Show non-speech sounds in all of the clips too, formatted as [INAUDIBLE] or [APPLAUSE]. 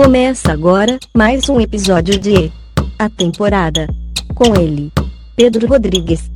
Começa agora mais um episódio de A Temporada. Com ele, Pedro Rodrigues.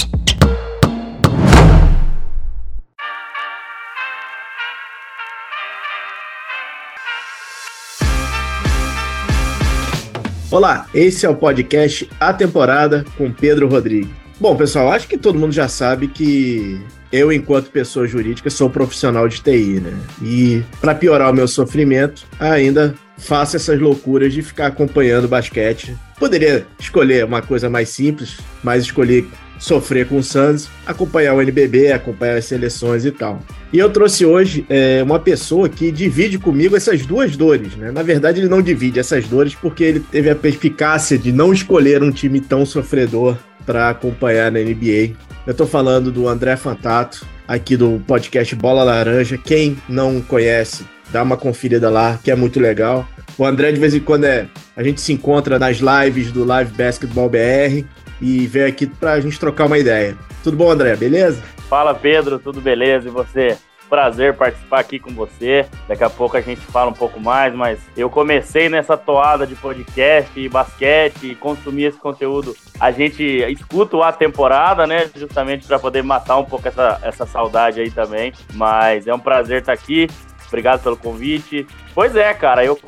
Olá, esse é o podcast A Temporada com Pedro Rodrigues. Bom, pessoal, acho que todo mundo já sabe que eu, enquanto pessoa jurídica, sou profissional de TI, né? E para piorar o meu sofrimento, ainda faço essas loucuras de ficar acompanhando basquete. Poderia escolher uma coisa mais simples, mas escolhi sofrer com o Suns, acompanhar o NBB, acompanhar as seleções e tal. E eu trouxe hoje é, uma pessoa que divide comigo essas duas dores, né? Na verdade, ele não divide essas dores porque ele teve a perspicácia de não escolher um time tão sofredor para acompanhar na NBA. Eu tô falando do André Fantato, aqui do podcast Bola Laranja. Quem não conhece, dá uma conferida lá, que é muito legal. O André, de vez em quando, é, a gente se encontra nas lives do Live Basketball BR e veio aqui para a gente trocar uma ideia. Tudo bom, André? Beleza? Fala, Pedro, tudo beleza? E você? Prazer participar aqui com você. Daqui a pouco a gente fala um pouco mais, mas eu comecei nessa toada de podcast e basquete e consumir esse conteúdo. A gente escuta a temporada, né? Justamente para poder matar um pouco essa, essa saudade aí também. Mas é um prazer estar aqui. Obrigado pelo convite. Pois é, cara, eu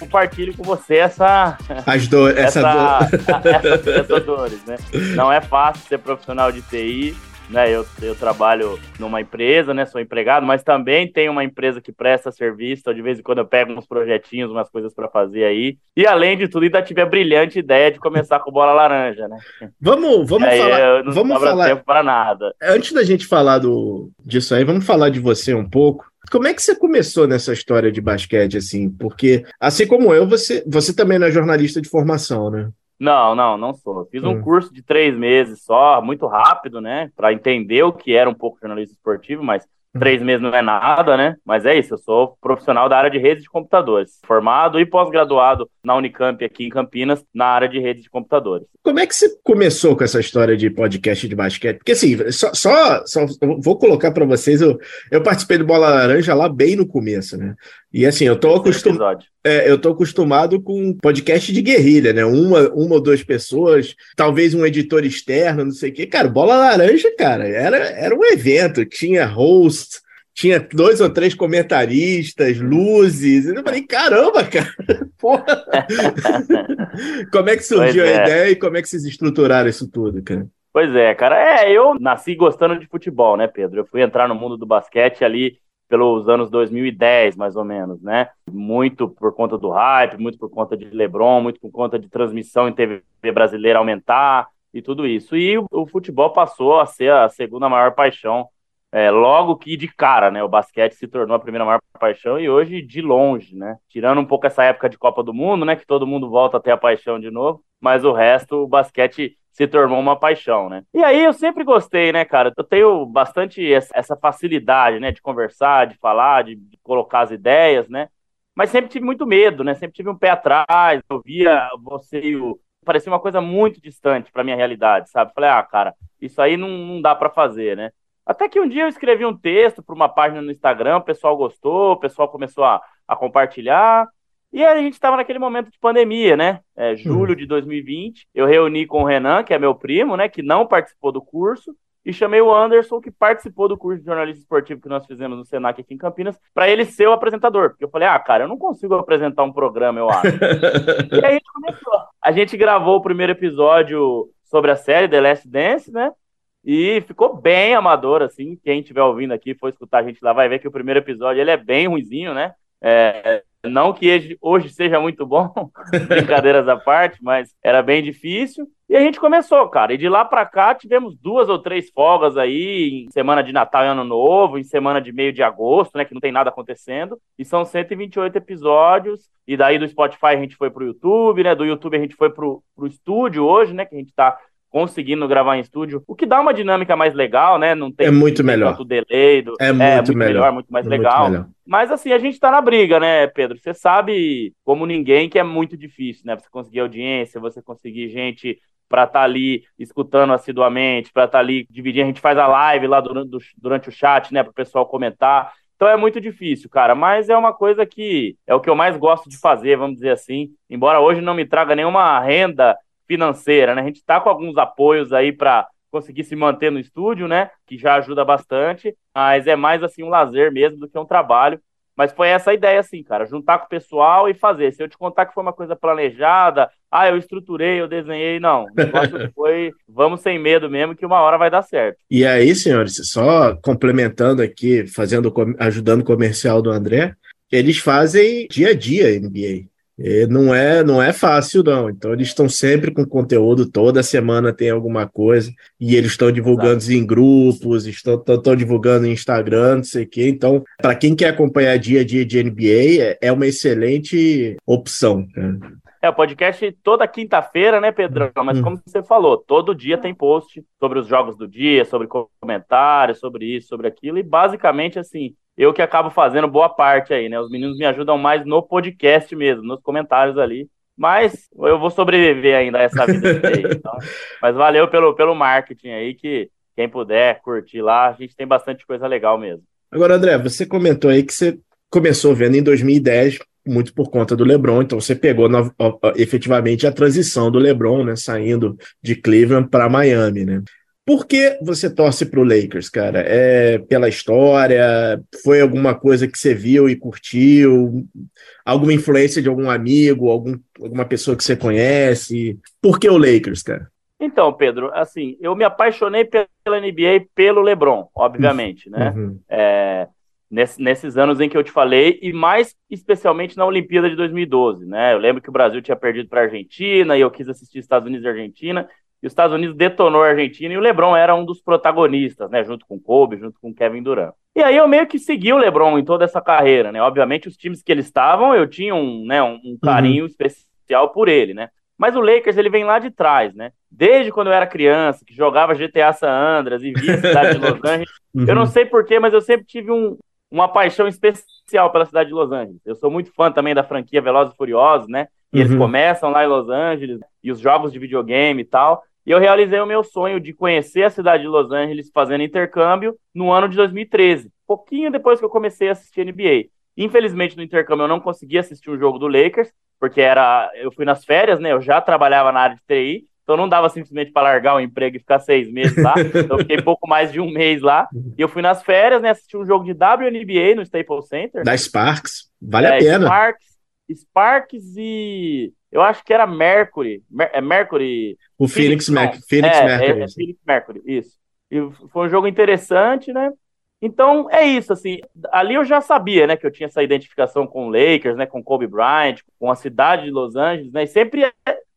compartilho com você essa. As dores, essa, essa, dor. essa, [LAUGHS] essas dores, né? Não é fácil ser profissional de TI. Né, eu, eu trabalho numa empresa, né, sou empregado, mas também tenho uma empresa que presta serviço, então de vez em quando eu pego uns projetinhos, umas coisas para fazer aí. E além de tudo, ainda tive a brilhante ideia de começar com bola laranja, né? Vamos, vamos aí, falar, não vamos falar tempo para nada. Antes da gente falar do disso aí, vamos falar de você um pouco. Como é que você começou nessa história de basquete, assim? Porque, assim como eu, você, você também não é jornalista de formação, né? Não, não, não sou. Fiz um Hum. curso de três meses só, muito rápido, né? Para entender o que era um pouco jornalista esportivo, mas três meses não é nada, né? Mas é isso, eu sou profissional da área de redes de computadores, formado e pós-graduado na Unicamp aqui em Campinas, na área de redes de computadores. Como é que você começou com essa história de podcast de basquete? Porque, assim, só, só, só vou colocar para vocês, eu, eu participei do Bola Laranja lá bem no começo, né? E, assim, eu tô acostumado. episódio. É, eu tô acostumado com podcast de guerrilha, né? Uma, uma ou duas pessoas, talvez um editor externo, não sei o quê. Cara, Bola Laranja, cara, era, era um evento, tinha host, tinha dois ou três comentaristas, luzes. Eu falei, caramba, cara, [LAUGHS] porra. [LAUGHS] como é que surgiu Pois a é. ideia e como é que vocês estruturaram isso tudo, cara? Pois é, cara. É, eu nasci gostando de futebol, né, Pedro? Eu fui entrar no mundo do basquete ali pelos anos 2010, mais ou menos, né? Muito por conta do hype, muito por conta de LeBron, muito por conta de transmissão em TV brasileira aumentar e tudo isso. E o, futebol passou a ser a segunda maior paixão, é, logo que de cara, né? O basquete se tornou a primeira maior paixão e hoje de longe, né? Tirando um pouco essa época de Copa do Mundo, né? Que todo mundo volta a ter a paixão de novo, mas o resto, o basquete se tornou uma paixão, né? E aí eu sempre gostei, né, cara? Eu tenho bastante essa facilidade, né, de conversar, de falar, de, de colocar as ideias, né? Mas sempre tive muito medo, né? Sempre tive um pé atrás. Eu via você e o parecia uma coisa muito distante para minha realidade, sabe? Falei, ah, cara, isso aí não, não dá para fazer, né? Até que um dia eu escrevi um texto para uma página no Instagram, o pessoal gostou, o pessoal começou a, a compartilhar. E aí a gente estava naquele momento de pandemia, né? É, julho de 2020. Eu reuni com o Renan, que é meu primo, né? Que não participou do curso. E chamei o Anderson, que participou do curso de jornalismo esportivo que nós fizemos no Senac aqui em Campinas, para ele ser o apresentador. Porque eu falei, ah, cara, eu não consigo apresentar um programa, eu acho. [LAUGHS] E aí a gente começou. A gente gravou o primeiro episódio sobre a série The Last Dance, né? E ficou bem amador, assim. Quem estiver ouvindo aqui, for escutar a gente lá, vai ver que o primeiro episódio ele é bem ruizinho, né? É, não que hoje- seja muito bom, [LAUGHS] brincadeiras à parte, mas era bem difícil. E a gente começou, cara. E de lá pra cá tivemos duas ou três folgas aí, em semana de Natal e Ano Novo, em semana de meio de agosto, né? Que não tem nada acontecendo. E são 128 episódios. E daí do Spotify a gente foi pro YouTube, né? Do YouTube a gente foi pro, pro estúdio hoje, né? Que a gente tá conseguindo gravar em estúdio, o que dá uma dinâmica mais legal, né? Não tem É muito tem melhor. tanto delay, do- É muito melhor. muito mais É muito legal. melhor. Mas assim, a gente tá na briga, né, Pedro? Você sabe, como ninguém, que é muito difícil, né? Você conseguir audiência, você conseguir gente para estar ali escutando assiduamente, para estar ali dividindo. A gente faz a live lá durante, durante o chat, né, para o pessoal comentar. Então é muito difícil, cara, mas é uma coisa que é o que eu mais gosto de fazer, vamos dizer assim. Embora hoje não me traga nenhuma renda financeira, né? A gente está com alguns apoios aí para conseguir se manter no estúdio, né? Que já ajuda bastante, mas é mais assim um lazer mesmo do que um trabalho. Mas foi essa a ideia, assim, cara, juntar com o pessoal e fazer. Se eu te contar que foi uma coisa planejada, ah, eu estruturei, eu desenhei, não. O negócio [LAUGHS] foi, vamos sem medo mesmo, que uma hora vai dar certo. E aí, senhores, só complementando aqui, fazendo, ajudando o comercial do André, eles fazem dia a dia NBA. E não é, não é fácil, não. Então, eles estão sempre com conteúdo, toda semana tem alguma coisa, e eles estão divulgando Exato. em grupos, estão, estão, estão, divulgando em Instagram, não sei o quê. Então, para quem quer acompanhar dia a dia de NBA, é, é uma excelente opção. Né? É, o podcast toda quinta-feira, né, Pedrão? Mas como você falou, todo dia tem post sobre os jogos do dia, sobre comentários, sobre isso, sobre aquilo, e basicamente, assim, eu que acabo fazendo boa parte aí, né? Os meninos me ajudam mais no podcast mesmo, nos comentários ali. Mas eu vou sobreviver ainda a essa vida aí, então. [LAUGHS] Mas valeu pelo, pelo marketing aí, que quem puder curtir lá, a gente tem bastante coisa legal mesmo. Agora, André, você comentou aí que você começou vendo em 2010, muito por conta do LeBron, então você pegou na, efetivamente a transição do LeBron, né, saindo de Cleveland para Miami, né? Por que você torce para o Lakers, cara? É pela história? Foi alguma coisa que você viu e curtiu? Alguma influência de algum amigo, algum, alguma pessoa que você conhece? Por que o Lakers, cara? Então, Pedro, assim, eu me apaixonei pela NBA pelo LeBron, obviamente, né? Uhum. É, nesse, nesses anos em que eu te falei, e mais especialmente na Olimpíada de 2012, né? Eu lembro que o Brasil tinha perdido para a Argentina e eu quis assistir Estados Unidos e Argentina e os Estados Unidos detonou a Argentina e o LeBron era um dos protagonistas, né, junto com Kobe, junto com Kevin Durant. E aí eu meio que segui o LeBron em toda essa carreira, né? Obviamente os times que eles estavam, eu tinha um, né, um carinho uhum. especial por ele, né? Mas o Lakers ele vem lá de trás, né? Desde quando eu era criança, que jogava GTA San Andreas e via a cidade de Los [LAUGHS] Angeles, uhum. eu não sei porquê, mas eu sempre tive um, uma paixão especial pela cidade de Los Angeles. Eu sou muito fã também da franquia Velozes e Furiosos, né? E uhum. eles começam lá em Los Angeles e os jogos de videogame e tal. E eu realizei o meu sonho de conhecer a cidade de Los Angeles fazendo intercâmbio no ano de 2013, pouquinho depois que eu comecei a assistir NBA. Infelizmente, no intercâmbio eu não consegui assistir um jogo do Lakers, porque era eu fui nas férias, né? Eu já trabalhava na área de TI, então não dava simplesmente para largar o emprego e ficar seis meses lá. Então eu fiquei [LAUGHS] pouco mais de um mês lá. E eu fui nas férias, né? Assisti um jogo de WNBA no Staples Center. Da Sparks, vale é, a pena. Sparks, Sparks e eu acho que era Mercury. Mer é Mercury. O Phoenix, Phoenix, Phoenix é, Mercury. É, é Phoenix Mercury, isso. E foi um jogo interessante, né? Então é isso, assim. Ali eu já sabia, né, que eu tinha essa identificação com o Lakers, né, com Kobe Bryant, com a cidade de Los Angeles, né? E sempre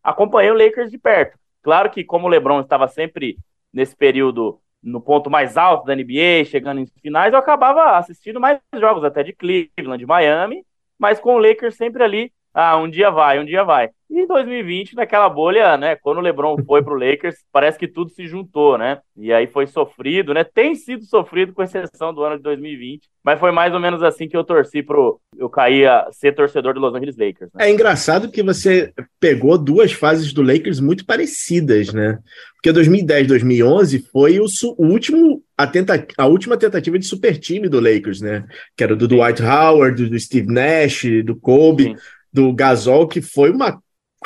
acompanhei o Lakers de perto. Claro que como o LeBron estava sempre nesse período no ponto mais alto da NBA, chegando em finais, eu acabava assistindo mais jogos até de Cleveland, de Miami, mas com o Lakers sempre ali ah, um dia vai, um dia vai. E em 2020, naquela bolha, né, quando o LeBron foi pro Lakers, parece que tudo se juntou, né? E aí foi sofrido, né? Tem sido sofrido com exceção do ano de 2020, mas foi mais ou menos assim que eu torci pro eu cair a ser torcedor do Los Angeles Lakers. Né? É engraçado que você pegou duas fases do Lakers muito parecidas, né? Porque 2010, 2011 foi o, o último a, tenta, a última tentativa de super time do Lakers, né? Que era do Dwight Howard, do Steve Nash, do Kobe. Sim do Gasol, que foi uma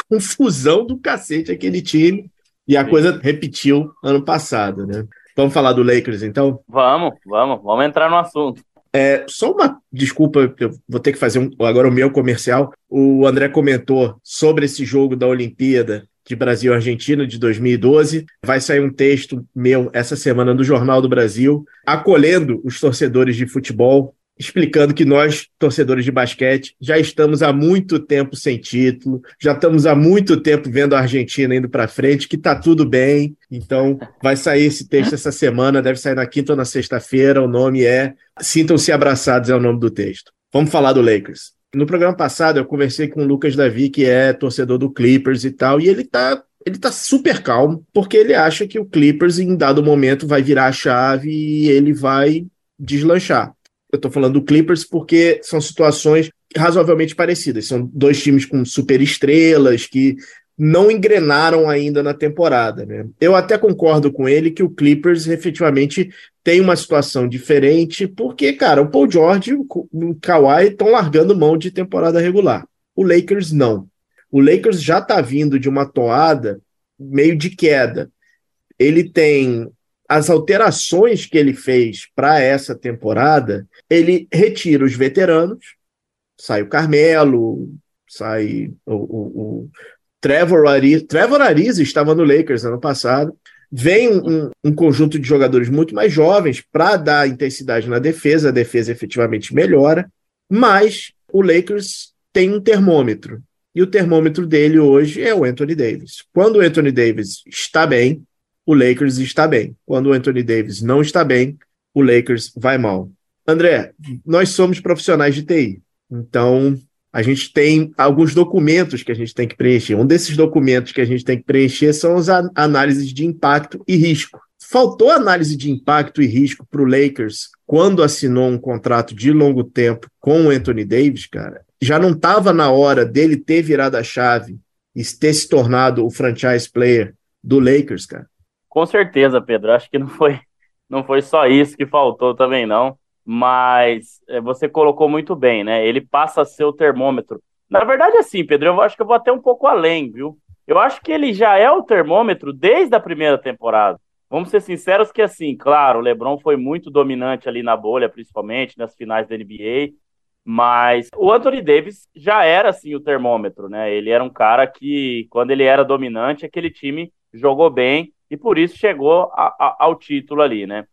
confusão do cacete aquele time. E a Sim. coisa repetiu ano passado, né? Vamos falar do Lakers, então? Vamos, vamos, vamos entrar no assunto. É, só uma desculpa, eu vou ter que fazer um, agora o meu comercial. O André comentou sobre esse jogo da Olimpíada de Brasil Argentina de 2012. Vai sair um texto meu essa semana no Jornal do Brasil, acolhendo os torcedores de futebol explicando que nós, torcedores de basquete, já estamos há muito tempo sem título, já estamos há muito tempo vendo a Argentina indo para frente, que está tudo bem. Então, vai sair esse texto essa semana, deve sair na quinta ou na sexta-feira. O nome é Sintam-se Abraçados, é o nome do texto. Vamos falar do Lakers. No programa passado, eu conversei com o Lucas Davi, que é torcedor do Clippers e tal, e ele está ele tá super calmo, porque ele acha que o Clippers, em dado momento, vai virar a chave e ele vai deslanchar. Eu estou falando do Clippers porque são situações razoavelmente parecidas. São dois times com super estrelas que não engrenaram ainda na temporada. Né? Eu até concordo com ele que o Clippers efetivamente tem uma situação diferente, porque, cara, o Paul George e o Kawhi estão largando mão de temporada regular. O Lakers não. O Lakers já está vindo de uma toada meio de queda. Ele tem as alterações que ele fez para essa temporada, ele retira os veteranos, sai o Carmelo, sai o, o, o Trevor Ariza. Trevor Ariza estava no Lakers ano passado. Vem um, um conjunto de jogadores muito mais jovens para dar intensidade na defesa, a defesa efetivamente melhora, mas o Lakers tem um termômetro. E o termômetro dele hoje é o Anthony Davis. Quando o Anthony Davis está bem, o Lakers está bem. Quando o Anthony Davis não está bem, o Lakers vai mal. André, nós somos profissionais de TI. Então, a gente tem alguns documentos que a gente tem que preencher. Um desses documentos que a gente tem que preencher são as análises de impacto e risco. Faltou análise de impacto e risco para o Lakers quando assinou um contrato de longo tempo com o Anthony Davis, cara. Já não estava na hora dele ter virado a chave e ter se tornado o franchise player do Lakers, cara. Com certeza, Pedro. Acho que não foi, não foi só isso que faltou também, não. Mas é, você colocou muito bem, né? Ele passa a ser o termômetro. Na verdade, assim, Pedro, eu acho que eu vou até um pouco além, viu? Eu acho que ele já é o termômetro desde a primeira temporada. Vamos ser sinceros que, assim, claro, o LeBron foi muito dominante ali na bolha, principalmente nas finais da NBA, mas o Anthony Davis já era, assim, o termômetro, né? Ele era um cara que, quando ele era dominante, aquele time jogou bem e por isso chegou a, a, ao título ali, né?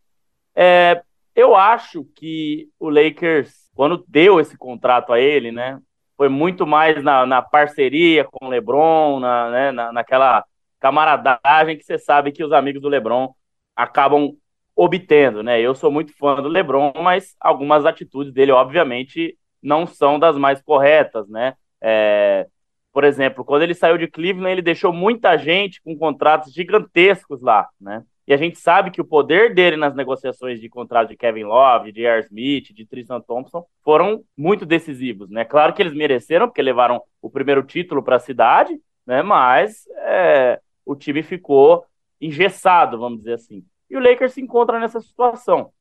É, eu acho que o Lakers, quando deu esse contrato a ele, né, foi muito mais na, na parceria com o LeBron, na, né, na, naquela camaradagem que você sabe que os amigos do LeBron acabam obtendo, né? Eu sou muito fã do LeBron, mas algumas atitudes dele, obviamente, não são das mais corretas, né? É, por exemplo, quando ele saiu de Cleveland, ele deixou muita gente com contratos gigantescos lá, né? E a gente sabe que o poder dele nas negociações de contrato de Kevin Love, de Air Smith, de Tristan Thompson foram muito decisivos, né? Claro que eles mereceram, porque levaram o primeiro título para a cidade, né? Mas é, o time ficou engessado, vamos dizer assim. E o Lakers se encontra nessa situação.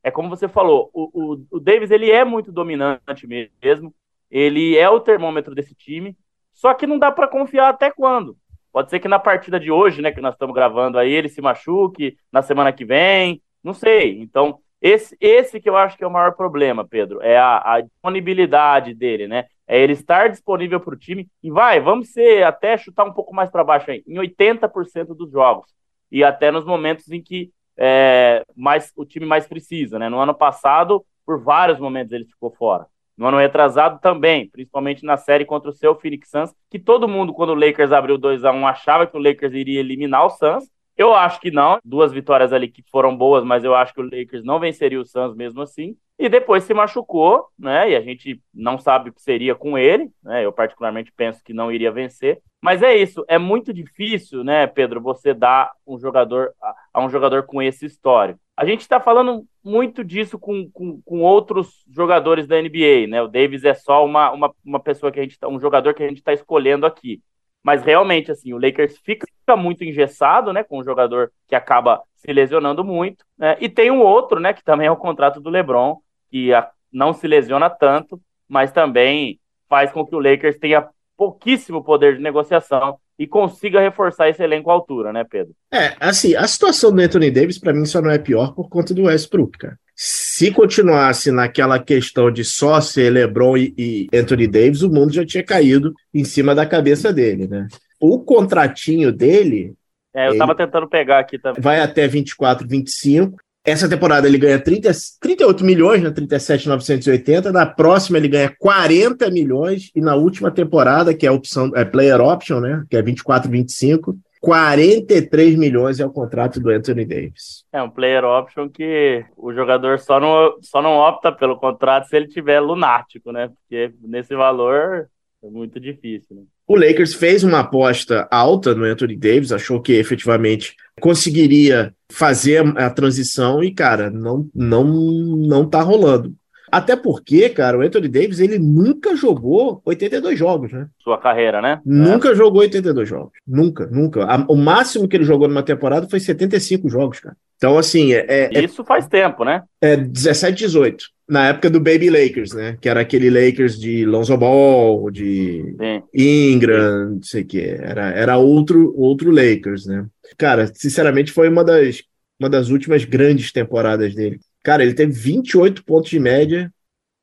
É como você falou, o, o, o Davis ele é muito dominante mesmo, ele é o termômetro desse time, só que não dá para confiar até quando. Pode ser que na partida de hoje, né, que nós estamos gravando aí, ele se machuque na semana que vem, não sei. Então, esse, esse que eu acho que é o maior problema, Pedro, é a, a disponibilidade dele, né? É ele estar disponível para o time e vai, vamos ser até chutar um pouco mais para baixo aí, em 80% dos jogos e até nos momentos em que é, mais, o time mais precisa, né? No ano passado, por vários momentos ele ficou fora. No ano retrasado também, principalmente na série contra o seu Phoenix Suns, que todo mundo, quando o Lakers abriu 2 a 1 achava que o Lakers iria eliminar o Suns. Eu acho que não. Duas vitórias ali que foram boas, mas eu acho que o Lakers não venceria o Suns mesmo assim. E depois se machucou, né? E a gente não sabe o que seria com ele, né? Eu particularmente penso que não iria vencer. Mas é isso, é muito difícil, né, Pedro, você dar um jogador a, a um jogador com esse histórico. A gente está falando muito disso com, com, com, outros jogadores da NBA, né? O Davis é só uma, uma, uma pessoa que a gente tá, um jogador que a gente está escolhendo aqui. Mas realmente, assim, o Lakers fica muito engessado, né? Com um jogador que acaba se lesionando muito. Né? E tem um outro, né? Que também é o contrato do LeBron, que a, não se lesiona tanto, mas também faz com que o Lakers tenha pouquíssimo poder de negociação e consiga reforçar esse elenco à altura, né, Pedro? É, assim, a situação do Anthony Davis, para mim, só não é pior por conta do Westbrook, cara. Se continuasse naquela questão de só ser LeBron e, e Anthony Davis, o mundo já tinha caído em cima da cabeça dele, né? O contratinho dele. É, eu estava tentando pegar aqui também. Vai até 24, 25. Essa temporada ele ganha 30, 38 milhões, né? 37,980. Na próxima ele ganha 40 milhões. E na última temporada, que é a opção, é player option, né? Que é 24, 25. 43 milhões é o contrato do Anthony Davis. É um player option que o jogador só não, só não opta pelo contrato se ele tiver lunático, né? Porque nesse valor é muito difícil, né? O Lakers fez uma aposta alta no Anthony Davis, achou que efetivamente conseguiria fazer a transição e, cara, não não não tá rolando. Até porque, cara, o Anthony Davis, ele nunca jogou 82 jogos, né? Sua carreira, né? Nunca é. jogou 82 jogos. Nunca, nunca. O máximo que ele jogou numa temporada foi 75 jogos, cara. Então, assim, é. é, é Isso faz tempo, né? É 17, 18. Na época do Baby Lakers, né? Que era aquele Lakers de Lonzo Ball, de Sim. Ingram, não sei o que. Era, era outro, outro Lakers, né? Cara, sinceramente, foi uma das, uma das últimas grandes temporadas dele. Cara, ele teve 28 pontos de média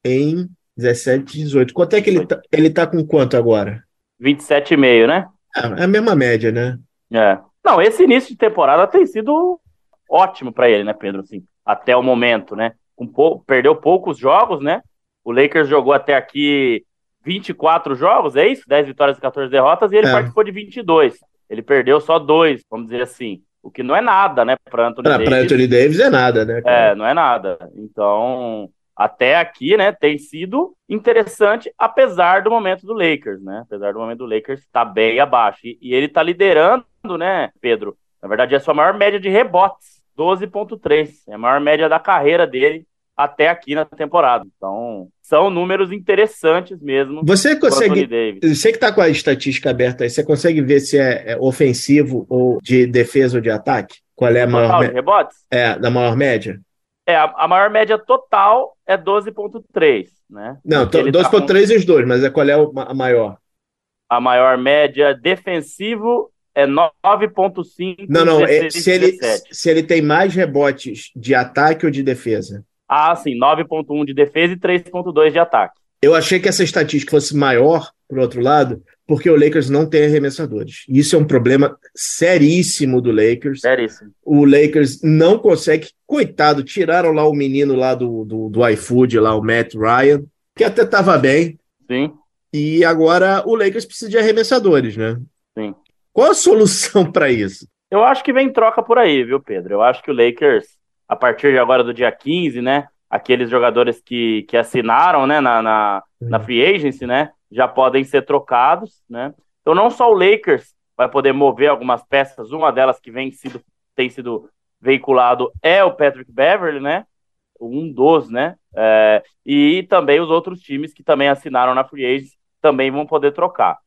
em 17, 18. Quanto é que ele tá, ele tá com quanto agora? 27,5, né? É, é a mesma média, né? É. Não, esse início de temporada tem sido ótimo para ele, né, Pedro? Assim, até o momento, né? Um. Perdeu poucos jogos, né? O Lakers jogou até aqui 24 jogos, é isso? 10 vitórias e 14 derrotas, e ele é. participou de 22. Ele perdeu só dois, vamos dizer assim. O que não é nada, né, para Anthony ah, Davis. Para Anthony Davis é nada, né? Cara? É, não é nada. Então, até aqui, né, tem sido interessante, apesar do momento do Lakers, né? Apesar do momento do Lakers estar tá bem abaixo. E, e ele está liderando, né, Pedro? Na verdade, é a sua maior média de rebotes, 12,3. É a maior média da carreira dele até aqui na temporada. Então, são números interessantes mesmo. Você consegue. Você que está com a estatística aberta aí, você consegue ver se é, é ofensivo ou de defesa ou de ataque? Qual é a maior. Total, rebotes? É, da maior média? É, a, a maior média total é 12,3, né? Não, 12,3 tá com... os dois, mas é qual é a maior? A maior média defensivo é 9,5. Não, não, 16, é, se, ele, se ele tem mais rebotes de ataque ou de defesa? Ah, sim, 9,1 de defesa e 3,2 de ataque. Eu achei que essa estatística fosse maior, por outro lado, porque o Lakers não tem arremessadores. Isso é um problema seríssimo do Lakers. Seríssimo. O Lakers não consegue. Coitado, tiraram lá o menino lá do, do, do iFood, lá, o Matt Ryan, que até estava bem. Sim. E agora o Lakers precisa de arremessadores, né? Qual a solução [LAUGHS] para isso? Eu acho que vem troca por aí, viu, Pedro? Eu acho que o Lakers, a partir de agora do dia 15, né? Aqueles jogadores que, que assinaram né, na, na, na free agency, né? já podem ser trocados, né? Então não só o Lakers vai poder mover algumas peças, uma delas que vem sido, tem sido veiculado é o Patrick Beverly, né? Um dos, né? É, e também os outros times que também assinaram na Free Agents também vão poder trocar.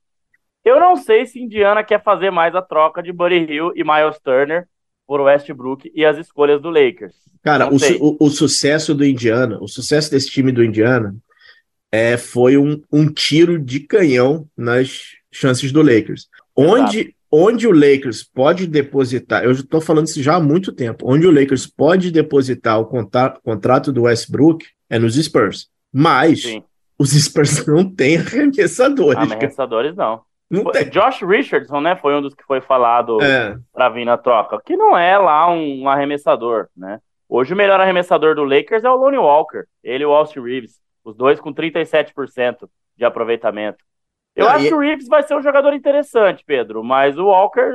Eu não sei se Indiana quer fazer mais a troca de Buddy Hill e Miles Turner por Westbrook e as escolhas do Lakers. Cara, o, su o, sucesso do Indiana, o sucesso desse time do Indiana é, foi um, um tiro de canhão nas chances do Lakers. Onde, onde o Lakers pode depositar, eu estou falando isso já há muito tempo, onde o Lakers pode depositar o contato, contrato do Westbrook é nos Spurs. Mas Sim. os Spurs [LAUGHS] não têm arremessadores. Arremessadores não. Josh Richardson, né, foi um dos que foi falado é. para vir na troca, que não é lá um arremessador, né? Hoje o melhor arremessador do Lakers é o Lonnie Walker, ele e o Austin Reeves. Os dois com 37% de aproveitamento. Eu ah, acho e... que o Reeves vai ser um jogador interessante, Pedro, mas o Walker,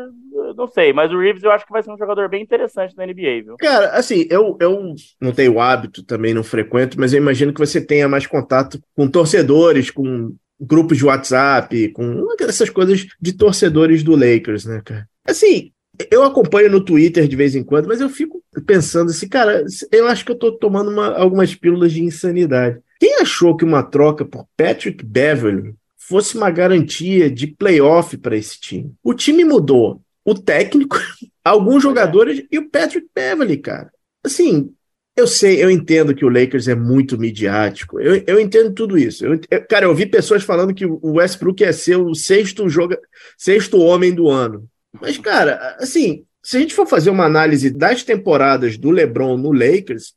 não sei, mas o Reeves eu acho que vai ser um jogador bem interessante na NBA, viu? Cara, assim, eu, eu não tenho hábito, também não frequento, mas eu imagino que você tenha mais contato com torcedores, com grupos de WhatsApp, com essas coisas de torcedores do Lakers, né, cara? Assim, eu acompanho no Twitter de vez em quando, mas eu fico pensando assim, cara, eu acho que eu tô tomando uma, algumas pílulas de insanidade. Quem achou que uma troca por Patrick Beverly fosse uma garantia de playoff para esse time? O time mudou. O técnico, [LAUGHS] alguns jogadores e o Patrick Beverly, cara. Assim, eu sei, eu entendo que o Lakers é muito midiático. Eu, eu entendo tudo isso. Eu, eu, cara, eu vi pessoas falando que o Westbrook ia ser o sexto, joga, sexto homem do ano. Mas, cara, assim, se a gente for fazer uma análise das temporadas do LeBron no Lakers,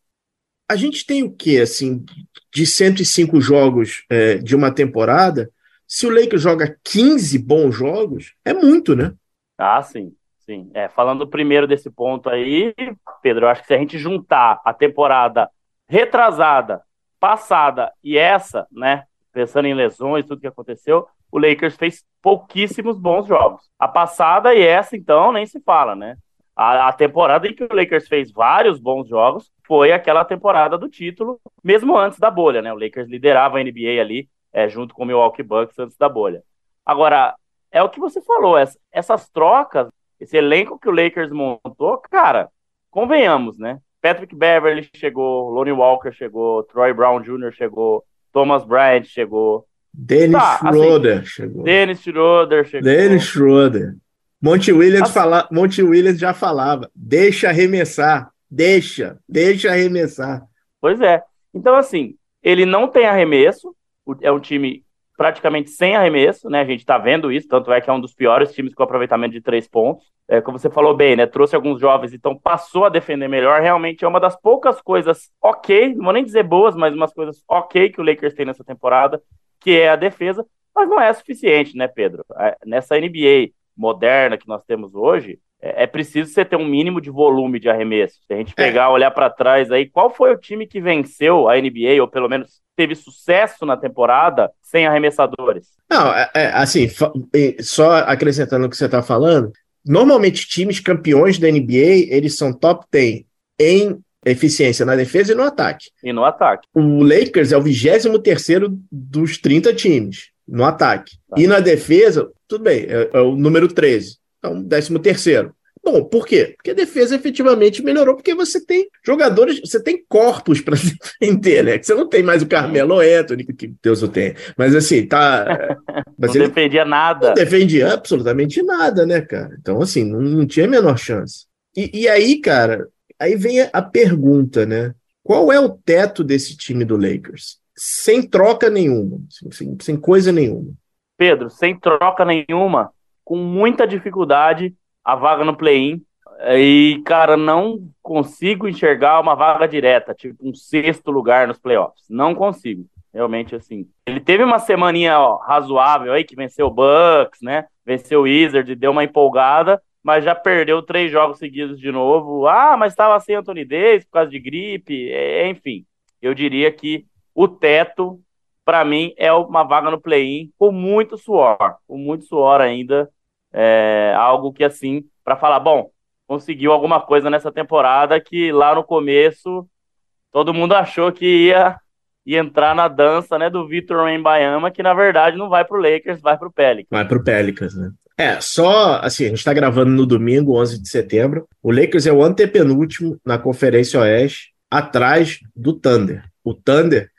a gente tem o quê, assim, de 105 jogos é, de uma temporada, se o Lakers joga 15 bons jogos, é muito, né? Ah, sim. Sim. É, falando primeiro desse ponto aí, Pedro, eu acho que se a gente juntar a temporada retrasada, passada e essa, né, pensando em lesões, tudo que aconteceu, o Lakers fez pouquíssimos bons jogos. A passada e essa, então, nem se fala, né? A, a, temporada em que o Lakers fez vários bons jogos foi aquela temporada do título, mesmo antes da bolha, né? O Lakers liderava a NBA ali, é, junto com o Milwaukee Bucks antes da bolha. Agora, é o que você falou, essas trocas, esse elenco que o Lakers montou, cara, convenhamos, né? Patrick Beverly chegou, Lonnie Walker chegou, Troy Brown Jr. chegou, Thomas Bryant chegou. Dennis tá, Schroeder assim, chegou. Dennis Schroeder chegou. Dennis Schroeder. Monte Williams, assim, fala, Monte Williams já falava, deixa arremessar, deixa, deixa arremessar. Pois é. Então, assim, ele não tem arremesso, é um time praticamente sem arremesso, né? A gente tá vendo isso, tanto é que é um dos piores times com aproveitamento de três pontos. É, como você falou bem, né? Trouxe alguns jovens, então passou a defender melhor. Realmente é uma das poucas coisas ok, não vou nem dizer boas, mas umas coisas ok que o Lakers tem nessa temporada, que é a defesa, mas não é suficiente, né, Pedro? É, nessa NBA moderna que nós temos hoje, é, é preciso você ter um mínimo de volume de arremesso. Se a gente é. pegar, é. olhar para trás aí, qual foi o time que venceu a NBA, ou pelo menos teve sucesso na temporada, sem arremessadores? Não, é, é assim, só acrescentando o que você está falando, normalmente times campeões da NBA, eles são top 10 em eficiência na defesa e no ataque. E no ataque. O Lakers é o 23 terceiro dos 30 times no ataque. Tá. E na defesa, tudo bem, é, é o número 13. Então, 13 terceiro. Bom, por quê? Porque a defesa efetivamente melhorou, porque você tem jogadores, você tem corpos para [LAUGHS] defender, né? Você não tem mais o Carmelo Anthony, que Deus o tem. Mas assim, tá. [LAUGHS] Mas não defendia nada. Não defendia absolutamente nada, né, cara? Então, assim, não, não tinha a menor chance. E, e aí, cara, aí vem a pergunta, né? Qual é o teto desse time do Lakers? Sem troca nenhuma, sem, sem coisa nenhuma. Pedro, sem troca nenhuma, com muita dificuldade, a vaga no play-in. E, cara, não consigo enxergar uma vaga direta, tipo um sexto lugar nos playoffs. Não consigo, realmente assim. Ele teve uma semaninha ó, razoável aí, que venceu o Bucks, né? Venceu o Wizard, deu uma empolgada, mas já perdeu três jogos seguidos de novo. Ah, mas estava sem Anthony Davis por causa de gripe, é, enfim. Eu diria que o teto, para mim, é uma vaga no play-in com muito suor, com muito suor ainda é, algo que, assim, para falar, bom, conseguiu alguma coisa nessa temporada que lá no começo todo mundo achou que ia, ia entrar na dança né, do Vitor Wembanyama, que na verdade não vai para o Lakers, vai para o Pelicans. Vai para o Pelicans, né? É, só assim, a gente está gravando no domingo, 11 de setembro. O Lakers é o antepenúltimo na Conferência Oeste, atrás do Thunder. O Thunder,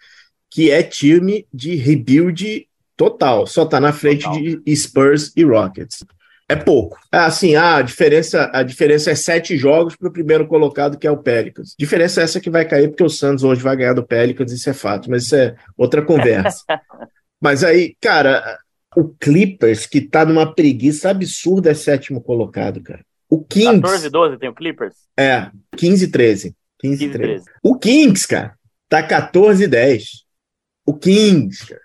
que é time de rebuild total, só está na frente total. de Spurs e Rockets é pouco. É assim, ah, a diferença, a diferença é sete jogos para o primeiro colocado, que é o Pelicans. Diferença é essa que vai cair, porque o Santos hoje vai ganhar do Pelicans, isso é fato, mas isso é outra conversa. [LAUGHS] mas aí, cara, o Clippers, que tá numa preguiça absurda, é sétimo colocado, cara. O Kings. 14 12 tem o Clippers? É, 15 13. 15, 15 13. 13. O Kings, cara, tá 14 10. O Kings, cara.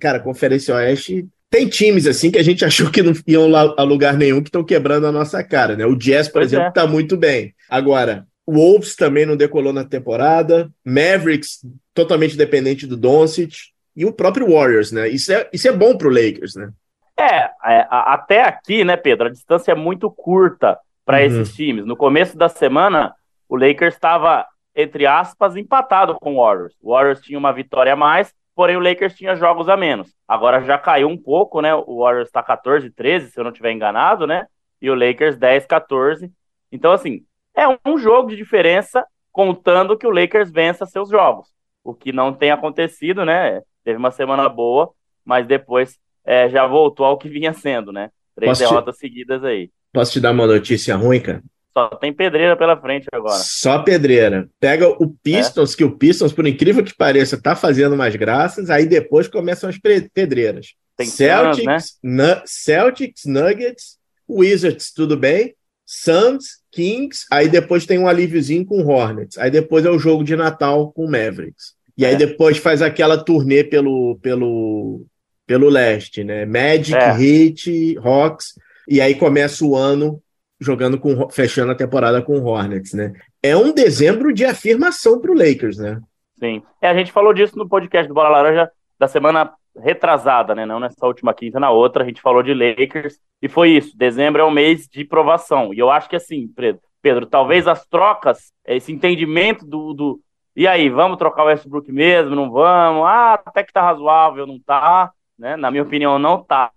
Cara, Conferência Oeste tem times assim que a gente [LAUGHS] achou que não iam a lugar nenhum que estão quebrando a nossa cara, né? O Jazz, por pois exemplo, está é. muito bem. Agora, o Wolves também não decolou na temporada, Mavericks totalmente dependente do Doncic e o próprio Warriors, né? Isso é, isso é bom para o Lakers, né? É, é, até aqui, né, Pedro? A distância é muito curta para uhum. esses times. No começo da semana, o Lakers estava, entre aspas, empatado com o Warriors. O Warriors tinha uma vitória a mais, porém o Lakers tinha jogos a menos. Agora já caiu um pouco, né? O Warriors está 14, 13, se eu não estiver enganado, né? E o Lakers 10, 14. Então, assim, é um jogo de diferença, contando que o Lakers vença seus jogos. O que não tem acontecido, né? Teve uma semana boa, mas depois é, já voltou ao que vinha sendo, né? Três Posso derrotas te... seguidas aí. Posso te dar uma notícia ruim, cara? Só tem pedreira pela frente agora. Só pedreira. Pega o Pistons, é. que o Pistons, por incrível que pareça, tá fazendo mais graças, aí depois começam as pedreiras. Tem Celtics, né? Celtics, Nuggets, Wizards, tudo bem. Suns, Kings, aí depois tem um alíviozinho com Hornets. Aí depois é o jogo de Natal com Mavericks. E aí é. depois faz aquela turnê pelo, pelo, pelo leste, né? Magic, é. Heat, Hawks. E aí começa o ano jogando com fechando a temporada com o Hornets, né? É um dezembro de afirmação para o Lakers, né? Sim. É, a gente falou disso no podcast do Bola Laranja da semana retrasada, né? Não nessa última quinta, na outra, a gente falou de Lakers e foi isso. Dezembro é um mês de provação. E eu acho que assim, Pedro, Pedro talvez as trocas, esse entendimento do, do e aí, vamos trocar o Westbrook mesmo? Não vamos? Ah, até que tá razoável, não tá, né? Na minha opinião, não tá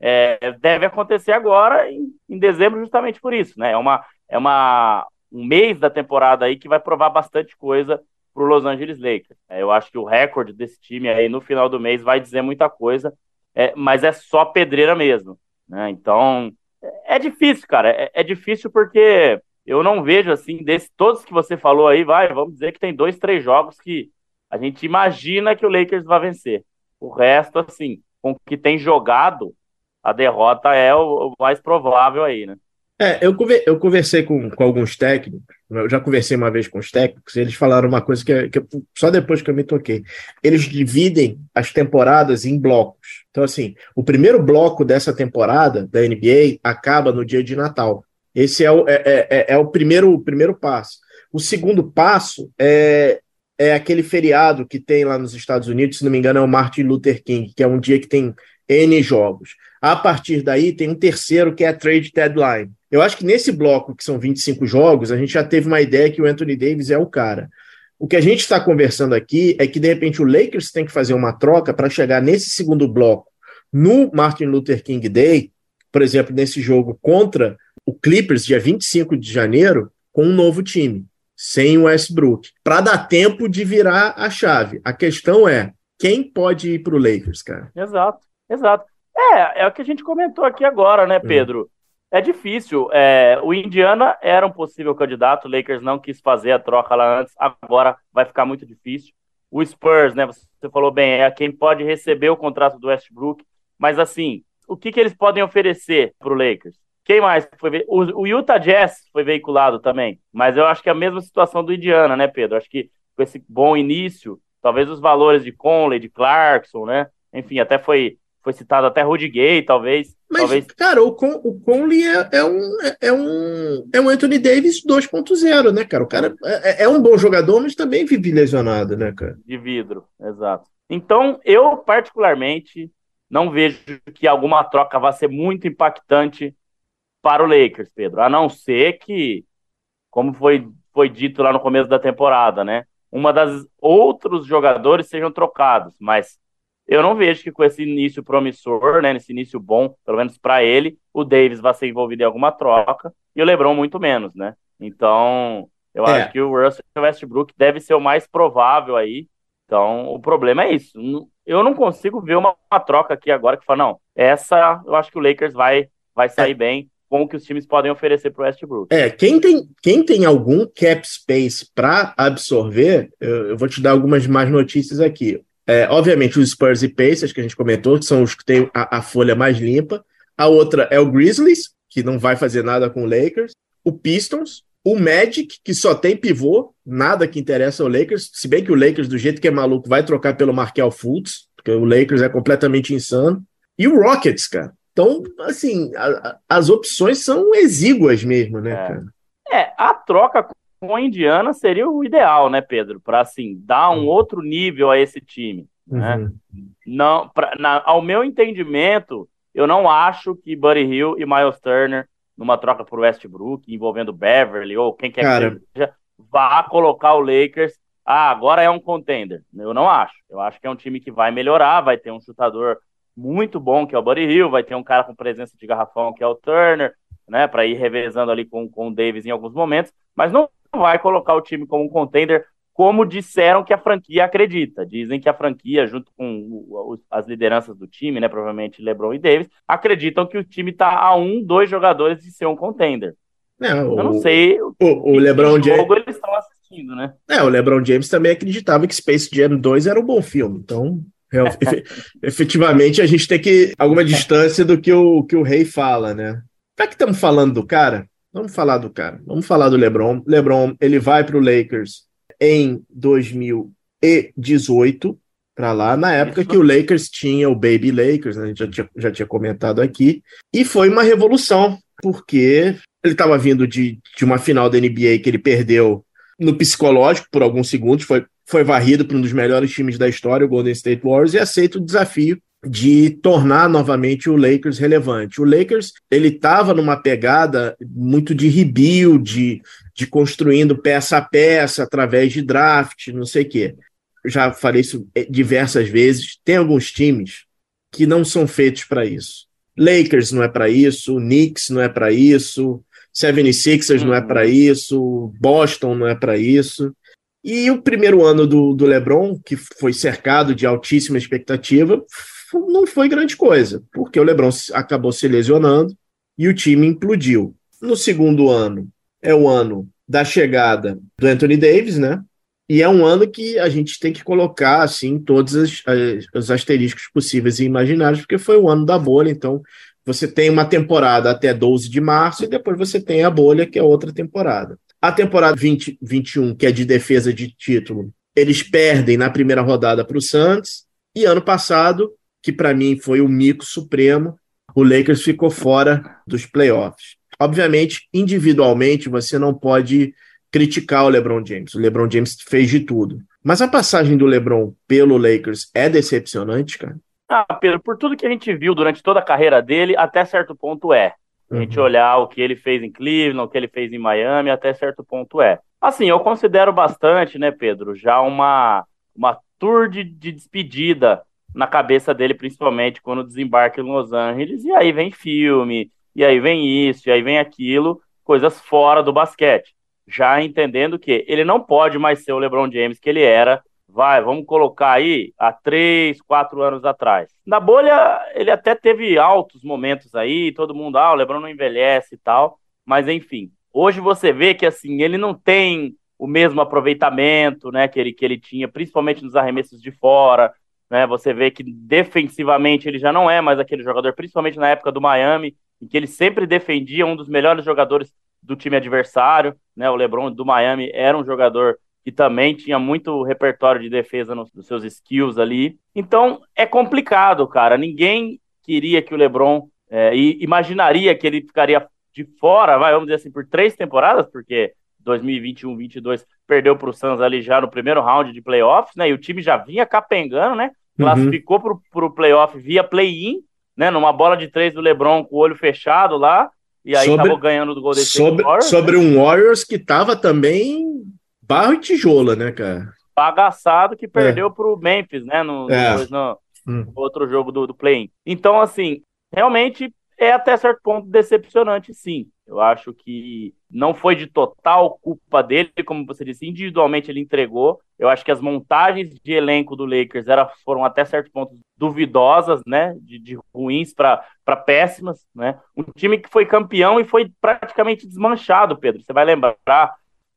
é, deve acontecer agora em, em, dezembro justamente por isso, né? É uma, é uma um mês da temporada aí que vai provar bastante coisa para o Los Angeles Lakers. É, eu acho que o recorde desse time aí no final do mês vai dizer muita coisa, é, mas é só pedreira mesmo. Né? Então é, é difícil, cara. É, é, difícil porque eu não vejo assim, desses todos que você falou aí, vai, vamos dizer que tem dois, três jogos que a gente imagina que o Lakers vai vencer. O resto, assim, com o que tem jogado, a derrota é o, mais provável aí, né? É, eu, eu conversei com, com alguns técnicos, eu já conversei uma vez com os técnicos, eles falaram uma coisa que, que só depois que eu me toquei. Eles dividem as temporadas em blocos. Então, assim, o primeiro bloco dessa temporada da NBA acaba no dia de Natal. Esse é o, é, é, é, é o primeiro, primeiro passo. O segundo passo é, é aquele feriado que tem lá nos Estados Unidos, se não me engano, é o Martin Luther King, que é um dia que tem N jogos. A partir daí, tem um terceiro que é a trade deadline. Eu acho que nesse bloco, que são 25 jogos, a gente já teve uma ideia que o Anthony Davis é o cara. O que a gente está conversando aqui é que, de repente, o Lakers tem que fazer uma troca para chegar nesse segundo bloco, no Martin Luther King Day, por exemplo, nesse jogo contra o Clippers, dia 25 de janeiro, com um novo time, sem o Westbrook, para dar tempo de virar a chave. A questão é, quem pode ir para o Lakers, cara? Exato, exato. É, é o que a gente comentou aqui agora, né, Pedro? É, é difícil. É, o Indiana era um possível candidato, o Lakers não quis fazer a troca lá antes, agora vai ficar muito difícil. O Spurs, né, você falou bem, é quem pode receber o contrato do Westbrook, mas assim, o que, que eles podem oferecer para o Lakers? Quem mais foi o, o Utah Jazz foi veiculado também, mas eu acho que é a mesma situação do Indiana, né, Pedro? Acho que com esse bom início, talvez os valores de Conley, de Clarkson, né? Enfim, até foi foi citado até Rudy Gay, talvez. Mas, talvez... cara, o, Con, o Conley é, é, um, é, um, é um Anthony Davis 2.0, né, cara? O cara é, é, um bom jogador, mas também vive lesionado, né, cara? De vidro, exato. Então, eu, particularmente, não vejo que alguma troca vá ser muito impactante para o Lakers, Pedro. A não ser que, como foi, foi dito lá no começo da temporada, né? Uma das outros jogadores sejam trocados, mas eu não vejo que com esse início promissor, né, nesse início bom, pelo menos para ele, o Davis vai ser envolvido em alguma troca e o LeBron muito menos, né? Então, eu é. acho que o Russell Westbrook deve ser o mais provável aí. Então, o problema é isso. Eu não consigo ver uma, uma troca aqui agora que fala, não, essa eu acho que o Lakers vai, vai sair é. bem com o que os times podem oferecer para o Westbrook. É, quem tem, quem tem algum cap space para absorver, eu, eu, vou te dar algumas mais notícias aqui. É, obviamente, os Spurs e Pacers, que a gente comentou, que são os que têm a, a, folha mais limpa. A outra é o Grizzlies, que não vai fazer nada com o Lakers. O Pistons. O Magic, que só tem pivô, nada que interessa ao Lakers. Se bem que o Lakers, do jeito que é maluco, vai trocar pelo Markel Fultz, porque o Lakers é completamente insano. E o Rockets, cara. Então, assim, a, a, as opções são exíguas mesmo, né, é. cara? É, a troca com a Indiana seria o ideal, né, Pedro? Para assim dar um outro nível a esse time. Né? Uhum. Não, pra, na, ao meu entendimento, eu não acho que Buddy Hill e Miles Turner numa troca por Westbrook envolvendo Beverly ou quem quer Cara. que seja vá colocar o Lakers. Ah, agora é um contender. Eu não acho. Eu acho que é um time que vai melhorar, vai ter um chutador muito bom que é o Buddy Hill, vai ter um cara com presença de garrafão que é o Turner, né, para ir revezando ali com, com o Davis em alguns momentos, mas não vai colocar o time como um contender, como disseram que a franquia acredita. Dizem que a franquia, junto com as lideranças do time, né, provavelmente LeBron e Davis, acreditam que o time está a um, dois jogadores de ser um contender. É, o, Eu não sei o, o, o LeBron James. eles estão assistindo, né? É, o LeBron James também acreditava que Space Jam 2 era um bom filme, então. [LAUGHS] efetivamente a gente tem que alguma distância do que o que o rei fala, né? Já que estamos falando do cara, Vamos falar do cara. Vamos falar do LeBron. LeBron, ele vai para o Lakers em 2018 para lá, na época que o Lakers tinha o Baby Lakers, né? a gente já tinha, já tinha comentado aqui, e foi uma revolução, porque ele estava vindo de, de uma final da NBA que ele perdeu no psicológico por alguns segundos, foi, foi varrido para um dos melhores times da história, o Golden State Warriors, e aceita o desafio de tornar novamente o Lakers relevante. O Lakers ele estava numa pegada muito de rebuild, de, de construindo peça a peça através de draft, não sei o quê. Já falei isso diversas vezes. Tem alguns times que não são feitos para isso. Lakers não é para isso, Knicks não é para isso, 76ers uhum. não é para uhum. isso, Boston não é para isso. E o primeiro ano do, do LeBron, que foi cercado de altíssima expectativa, não foi grande coisa, porque o LeBron acabou se lesionando e o time implodiu. No segundo ano, é o ano da chegada do Anthony Davis, né? E é um ano que a gente tem que colocar assim todos os, os asteriscos possíveis e imaginários, porque foi o ano da bolha, então você tem uma temporada até 12 de março e depois você tem a bolha, que é outra temporada. A temporada 2021, que é de defesa de título, eles perdem na primeira rodada para o Santos. E ano passado, que para mim foi o mico supremo, o Lakers ficou fora dos playoffs. Obviamente, individualmente, você não pode criticar o LeBron James. O LeBron James fez de tudo. Mas a passagem do LeBron pelo Lakers é decepcionante, cara? Ah, Pedro, por tudo que a gente viu durante toda a carreira dele, até certo ponto é. A gente uhum. olhar o que ele fez em Cleveland, o que ele fez em Miami, até certo ponto é. Assim, eu considero bastante, né, Pedro, já uma, uma tour de, de despedida na cabeça dele, principalmente quando desembarca em Los Angeles, e aí vem filme, e aí vem isso, e aí vem aquilo, coisas fora do basquete. Já entendendo que ele não pode mais ser o LeBron James que ele era vai, vamos colocar aí, há três, quatro anos atrás. Na bolha, ele até teve altos momentos aí, todo mundo, ah, o Lebron não envelhece e tal, mas enfim. Hoje você vê que, assim, ele não tem o mesmo aproveitamento, né, que ele, que ele tinha, principalmente nos arremessos de fora, né, você vê que defensivamente ele já não é mais aquele jogador, principalmente na época do Miami, em que ele sempre defendia um dos melhores jogadores do time adversário, né, o LeBron do Miami era um jogador que também tinha muito repertório de defesa nos, nos seus skills ali. Então é complicado, cara. Ninguém queria que o LeBron é, imaginaria que ele ficaria de fora, vai, vamos dizer assim, por três temporadas, porque 2021, 22 perdeu para o Suns ali já no primeiro round de playoffs, né? E o time já vinha capengando, né? Uhum. Classificou uhum. para o playoff via play-in, né? Numa bola de três do LeBron com o olho fechado lá. E aí sobre, acabou ganhando do Golden State sobre, Warriors. Sobre um Warriors que estava também barro e tijolo, né, cara? Bagaçado que perdeu é. pro Memphis, né? No, é. no hum. outro jogo do, do play-in. Então, assim, realmente é até certo ponto decepcionante, sim. Eu acho que não foi de total culpa dele, como você disse, individualmente ele entregou. Eu acho que as montagens de elenco do Lakers era, foram até certo ponto duvidosas, né? De, de ruins para péssimas, né? Um time que foi campeão e foi praticamente desmanchado, Pedro. Você vai lembrar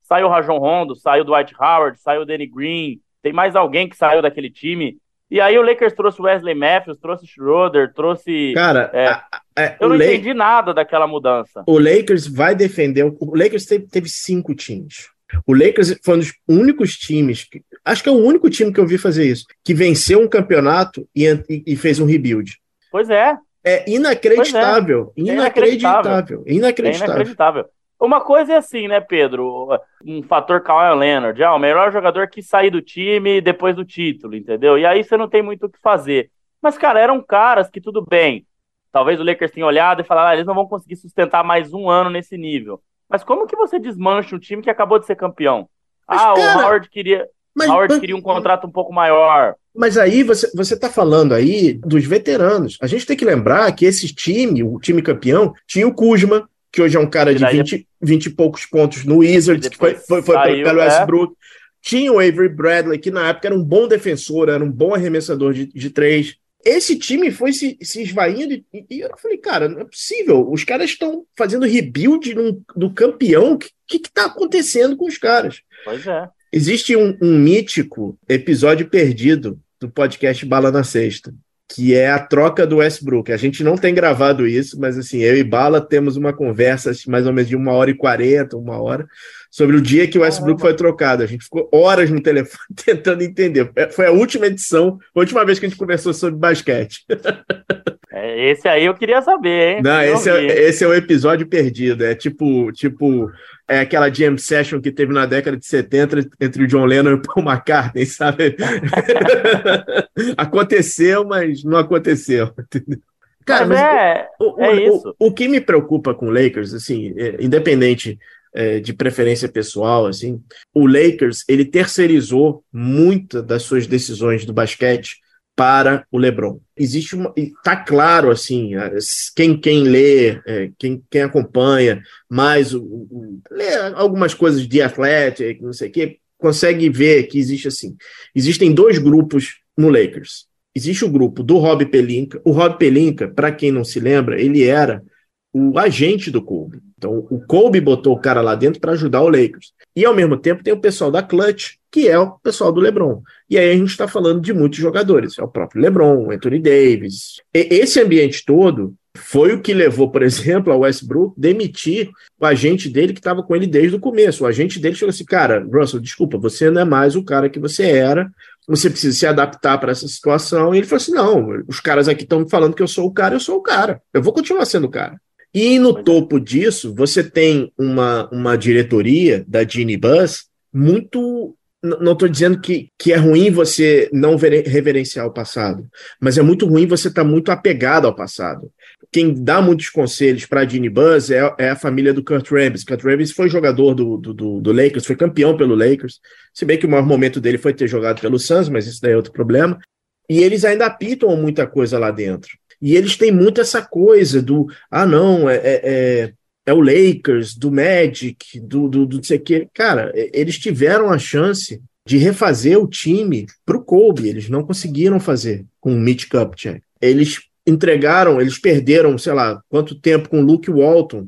Saiu o Rajon Rondo, saiu o Dwight Howard, saiu o Danny Green, tem mais alguém que saiu daquele time. E aí o Lakers trouxe Wesley Matthews, trouxe Schroeder, trouxe. Cara, é, a, a, eu não La... entendi nada daquela mudança. O Lakers vai defender. O Lakers teve, teve cinco times. O Lakers foi um dos únicos times, que, acho que é o único time que eu vi fazer isso, que venceu um campeonato e, e, e fez um rebuild. Pois é. É inacreditável. É. Inacreditável. Inacreditável. inacreditável. É inacreditável. Uma coisa é assim, né, Pedro? Um fator Kawhi Leonard, ah, o melhor jogador que sair do time depois do título, entendeu? E aí você não tem muito o que fazer. Mas, cara, eram caras que tudo bem. Talvez o Lakers tenha olhado e falado, ah, eles não vão conseguir sustentar mais um ano nesse nível. Mas como que você desmancha um time que acabou de ser campeão? Mas, ah, cara, o Howard queria. Mas, Howard mas, queria um contrato um pouco maior. Mas aí você, você tá falando aí dos veteranos. A gente tem que lembrar que esse time, o time campeão, tinha o Kuzma, que hoje é um cara de 20, 20 e poucos pontos no Wizards, que foi, foi, foi saiu, pelo é. Westbrook. É. Tinha o Avery Bradley, que na época era um bom defensor, era um bom arremessador de, de três. Esse time foi se, se esvaindo e, e, eu falei, cara, não é possível. Os caras estão fazendo rebuild num, do campeão. O que está acontecendo com os caras? Pois é. Existe um, um mítico episódio perdido do podcast Bala na Sexta, que é a troca do Westbrook. A gente não tem gravado isso, mas assim, eu e Bala temos uma conversa mais ou menos de uma hora e quarenta, uma hora, sobre o dia que o Westbrook foi trocado. A gente ficou horas no [LAUGHS] telefone tentando entender. Foi a última edição, a última vez que a gente conversou sobre basquete. [LAUGHS] É, esse aí eu queria saber, hein? Não, esse é, esse é o episódio perdido. É tipo, tipo é aquela jam session que teve na década de 70 entre o John Lennon e o Paul McCartney, [LAUGHS] sabe? aconteceu, mas não aconteceu. Cara, mas, mas é, o, é o, isso. O, o, que me preocupa com o Lakers, assim, é, independente é, de preferência pessoal, assim, o Lakers ele terceirizou muitas das suas decisões do basquete para o LeBron. Existe uma. Está claro, assim, quem, quem lê, é, quem, quem acompanha mais, o, o, lê algumas coisas de Athletic, não sei o quê, consegue ver que existe assim. Existem dois grupos no Lakers. Existe o grupo do Rob Pelinka. O Rob Pelinka, para quem não se lembra, ele era o agente do Kobe. Então, o Kobe botou o cara lá dentro para ajudar o Lakers. E, ao mesmo tempo, tem o pessoal da Clutch, que é o pessoal do LeBron. E aí a gente está falando de muitos jogadores. É o próprio LeBron, o Anthony Davis. E esse ambiente todo foi o que levou, por exemplo, a Westbrook demitir o agente dele que estava com ele desde o começo. O agente dele chegou assim: cara, Russell, desculpa, você não é mais o cara que você era, você precisa se adaptar para essa situação. E ele falou assim: não, os caras aqui estão me falando que eu sou o cara, eu sou o cara, eu vou continuar sendo o cara. E no topo disso, você tem uma, uma diretoria da Bus muito não estou dizendo que, que é ruim você não reverenciar o passado, mas é muito ruim você estar tá muito apegado ao passado. Quem dá muitos conselhos para a Buzz é, é, a família do Kurt Rambis. Kurt Rambis foi jogador do, do, do, Lakers, foi campeão pelo Lakers, se bem que o maior momento dele foi ter jogado pelo Suns, mas isso daí é outro problema. E eles ainda apitam muita coisa lá dentro. E eles têm muito essa coisa do, ah, não, é, é, é é o Lakers, do Magic, do, do, do não sei o quê. Cara, eles tiveram a chance de refazer o time para o Kobe. Eles não conseguiram fazer com o Mitch Kupchak. Eles entregaram, eles perderam, sei lá, quanto tempo com o Luke Walton.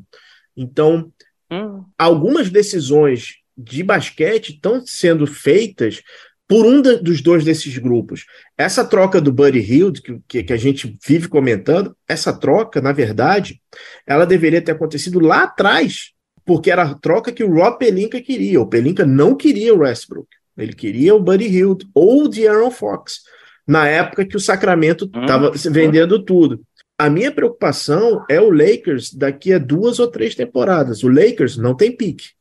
Então, hum. algumas decisões de basquete estão sendo feitas por um dos dois desses grupos. Essa troca do Buddy Hield, que, que, a gente vive comentando, essa troca, na verdade, ela deveria ter acontecido lá atrás, porque era a troca que o Rob Pelinka queria. O Pelinka não queria o Westbrook, ele queria o Buddy Hield ou o De'Aaron Fox, na época que o Sacramento estava hum. vendendo tudo. A minha preocupação é o Lakers daqui a duas ou três temporadas. O Lakers não tem pique.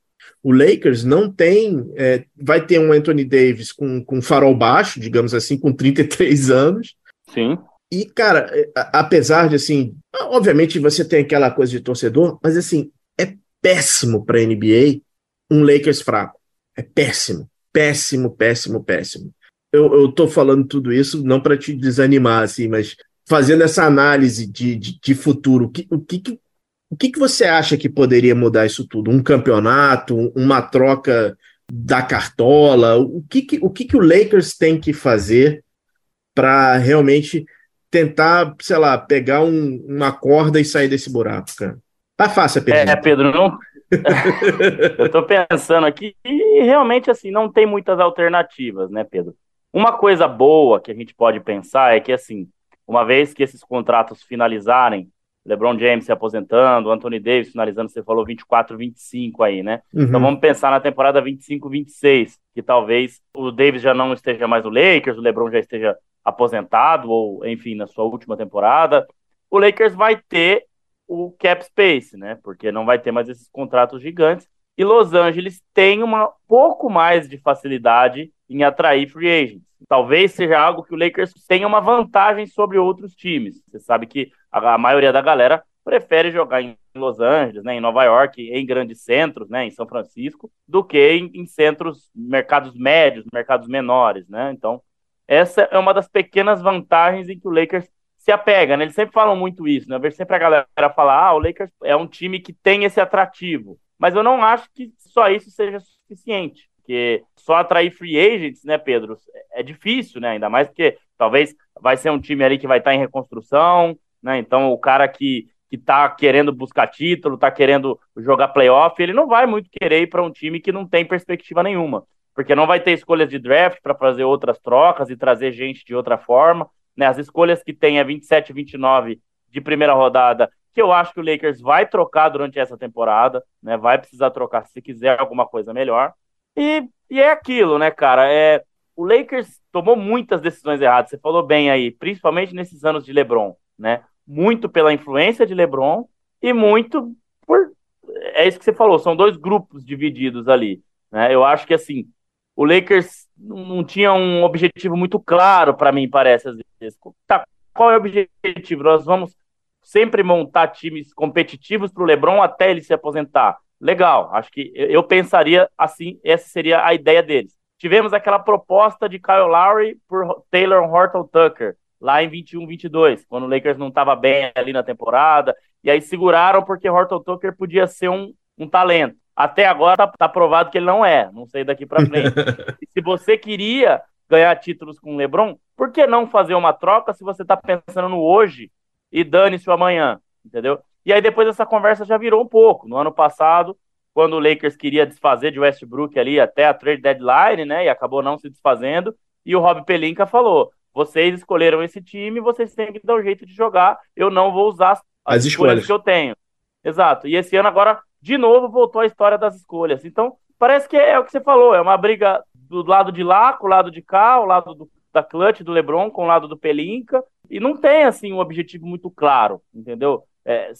O Lakers não tem. É, vai ter um Anthony Davis com, com farol baixo, digamos assim, com 33 anos. Sim. E, cara, é, apesar de assim, obviamente você tem aquela coisa de torcedor, mas assim, é péssimo para a NBA um Lakers fraco. É péssimo, péssimo, péssimo, péssimo. Eu, eu tô falando tudo isso não para te desanimar, assim, mas fazendo essa análise de, de, de futuro, o que, o que, o que, que você acha que poderia mudar isso tudo? Um campeonato, uma troca da cartola? O que, que, o, que, que o Lakers tem que fazer para realmente tentar, sei lá, pegar um, uma corda e sair desse buraco, cara? Tá fácil a pergunta. É, Pedro, não. [LAUGHS] Eu tô pensando aqui e realmente assim não tem muitas alternativas, né, Pedro? Uma coisa boa que a gente pode pensar é que assim, uma vez que esses contratos finalizarem LeBron James se aposentando, Anthony Davis finalizando, você falou 24, 25 aí, né? Uhum. Então vamos pensar na temporada 25, 26, que talvez o Davis já não esteja mais no Lakers, o LeBron já esteja aposentado, ou enfim, na sua última temporada. O Lakers vai ter o cap space, né? Porque não vai ter mais esses contratos gigantes. E Los Angeles tem um pouco mais de facilidade em atrair free agents. Talvez seja algo que o Lakers tenha uma vantagem sobre outros times. Você sabe que a, a maioria da galera prefere jogar em Los Angeles, né, em Nova York, em grandes centros, né, em São Francisco, do que em, em centros, mercados médios, mercados menores, né? Então, essa é uma das pequenas vantagens em que o Lakers se apega, né? Eles sempre falam muito isso, né? Eu vejo sempre a galera falar, ah, o Lakers é um time que tem esse atrativo. Mas eu não acho que só isso seja suficiente, porque só atrair free agents, né, Pedro, é difícil, né? Ainda mais porque talvez vai ser um time ali que vai estar em reconstrução, né? Então, o cara que, que tá querendo buscar título, tá querendo jogar playoff, ele não vai muito querer ir para um time que não tem perspectiva nenhuma, porque não vai ter escolhas de draft para fazer outras trocas e trazer gente de outra forma. Né? As escolhas que tem é 27 29 de primeira rodada, que eu acho que o Lakers vai trocar durante essa temporada, né? Vai precisar trocar se quiser alguma coisa melhor. E, e é aquilo, né, cara? É, o Lakers tomou muitas decisões erradas. Você falou bem aí, principalmente nesses anos de LeBron, né? Muito pela influência de LeBron e muito por. É isso que você falou, são dois grupos divididos ali. Né? Eu acho que assim, o Lakers não tinha um objetivo muito claro para mim, parece, às vezes. Tá, qual é o objetivo? Nós vamos sempre montar times competitivos para o LeBron até ele se aposentar. Legal, acho que eu pensaria assim, essa seria a ideia deles. tivemos aquela proposta de Kyle Lowry por Taylor Horton Tucker, lá em 21, 22, quando o Lakers não estava bem ali na temporada, e aí seguraram porque Horton Tucker podia ser um, um talento. Até agora tá, tá provado que ele não é, não sei daqui para frente. [LAUGHS] e se você queria ganhar títulos com o LeBron, por que não fazer uma troca se você está pensando no hoje e dane-se o amanhã, entendeu? E aí depois essa conversa já virou um pouco. No ano passado, quando o Lakers queria desfazer de Westbrook ali até a trade deadline, né, e acabou não se desfazendo, e o Rob Pelinka falou: "Vocês escolheram esse time, vocês têm que dar um jeito de jogar. Eu não vou usar as, as escolhas. escolhas que eu tenho." Exato. E esse ano agora de novo voltou a história das escolhas. Então, parece que é, é o que você falou, é uma briga do lado de lá com o lado de cá, o lado do, da Clutch, do LeBron, com o lado do Pelinka, e não tem, assim, um objetivo muito claro, entendeu? É,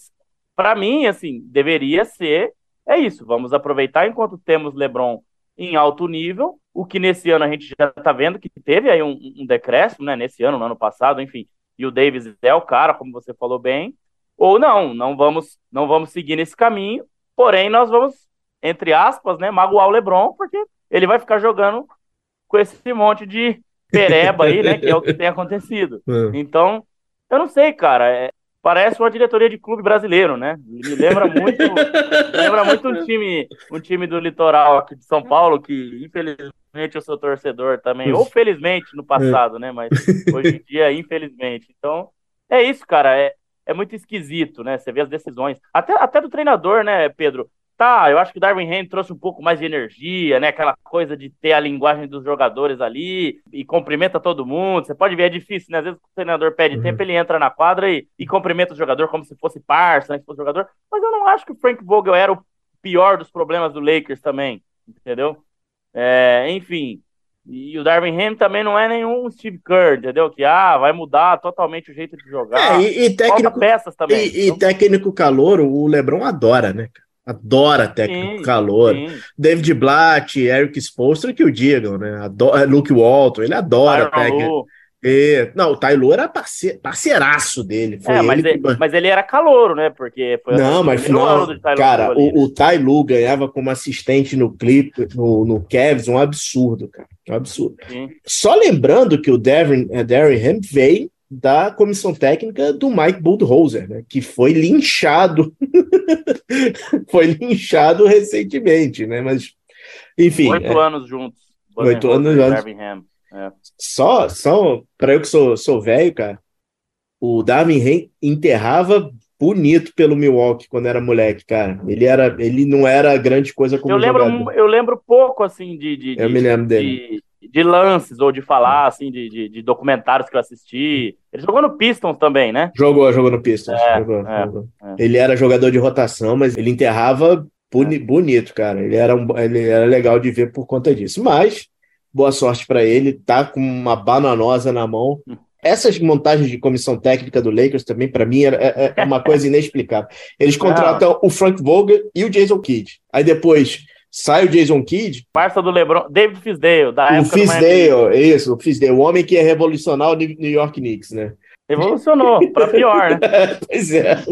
para mim, assim, deveria ser, é isso, vamos aproveitar enquanto temos LeBron em alto nível, o que nesse ano a gente já está vendo que teve aí um, um decréscimo, né, nesse ano, no ano passado, enfim, e o Davis é o cara, como você falou bem, ou não, não vamos, não vamos seguir nesse caminho, porém nós vamos, entre aspas, né, magoar o LeBron, porque ele vai ficar jogando com esse monte de pereba aí, né? Que é o que tem acontecido. [LAUGHS] É. Então, eu não sei, cara. É, parece uma diretoria de clube brasileiro, né? Me lembra muito, lembra muito um time, um time do litoral aqui de São Paulo, que infelizmente eu sou torcedor também, ou felizmente no passado, né? Mas [LAUGHS] hoje em dia, infelizmente. Então, é isso, cara. É, é muito esquisito, né? Você vê as decisões. Até, até do treinador, né, Pedro? tá, eu acho que o Darwin Ham trouxe um pouco mais de energia, né? Aquela coisa de ter a linguagem dos jogadores ali e cumprimenta todo mundo. Você pode ver, é difícil, né? Às vezes o treinador pede uhum. tempo, ele entra na quadra e, e cumprimenta o jogador como se fosse parça, né? Se fosse jogador. Mas eu não acho que o Frank Vogel era o pior dos problemas do Lakers também, entendeu? É, enfim. E o Darwin Ham também não é nenhum Steve Kerr, entendeu? Que ah, vai mudar totalmente o jeito de jogar. É, e, e técnico, peças também. E, então... e técnico calor, o LeBron adora, né? Adora técnico sim, calor. Sim. David Blatt, Eric Spoelstra que o digam, né? Adora, Luke Walton, ele adora técnico. E, não, o Tailu era parceiro, parceiraço dele. É, mas, ele, ele, mas ele era calouro, né? Porque foi Não, mas final, cara, o, o Tailu ganhava como assistente no clipe, no, no Cavs, um absurdo, cara. Um absurdo. Sim. Só lembrando que o Darren, uh, Darren Ham veio da comissão técnica do Mike Budenholzer, né, que foi linchado, [LAUGHS] foi linchado recentemente, né, mas enfim. Oito é, anos juntos. Oito anos juntos. É. Só, só para eu que sou, sou velho, cara, o Darwin enterrava bonito pelo Milwaukee quando era moleque, cara. Ele era, ele não era grande coisa como eu lembro, jogador. Eu lembro pouco assim de, de eu de, me lembro dele. De de lances ou de falar, assim, de, de, de, documentários que eu assisti. Ele jogou no Pistons também, né? Jogou, jogou no Pistons. É, jogou, é, jogou. É. Ele era jogador de rotação, mas ele enterrava boni bonito, cara. Ele era, um, ele era legal de ver por conta disso. Mas, boa sorte para ele. Tá com uma bananosa na mão. Essas montagens de comissão técnica do Lakers também, para mim, é, é, é, uma coisa inexplicável. Eles contratam Não. o Frank Vogel e o Jason Kidd. Aí depois sai o Jason Kidd. Parça do LeBron, David Fisdale, da o época Fisdale, isso, o Fisdale, o homem que é revolucionar o New York Knicks, né? Revolucionou, [LAUGHS] para pior, né? [LAUGHS] pois é.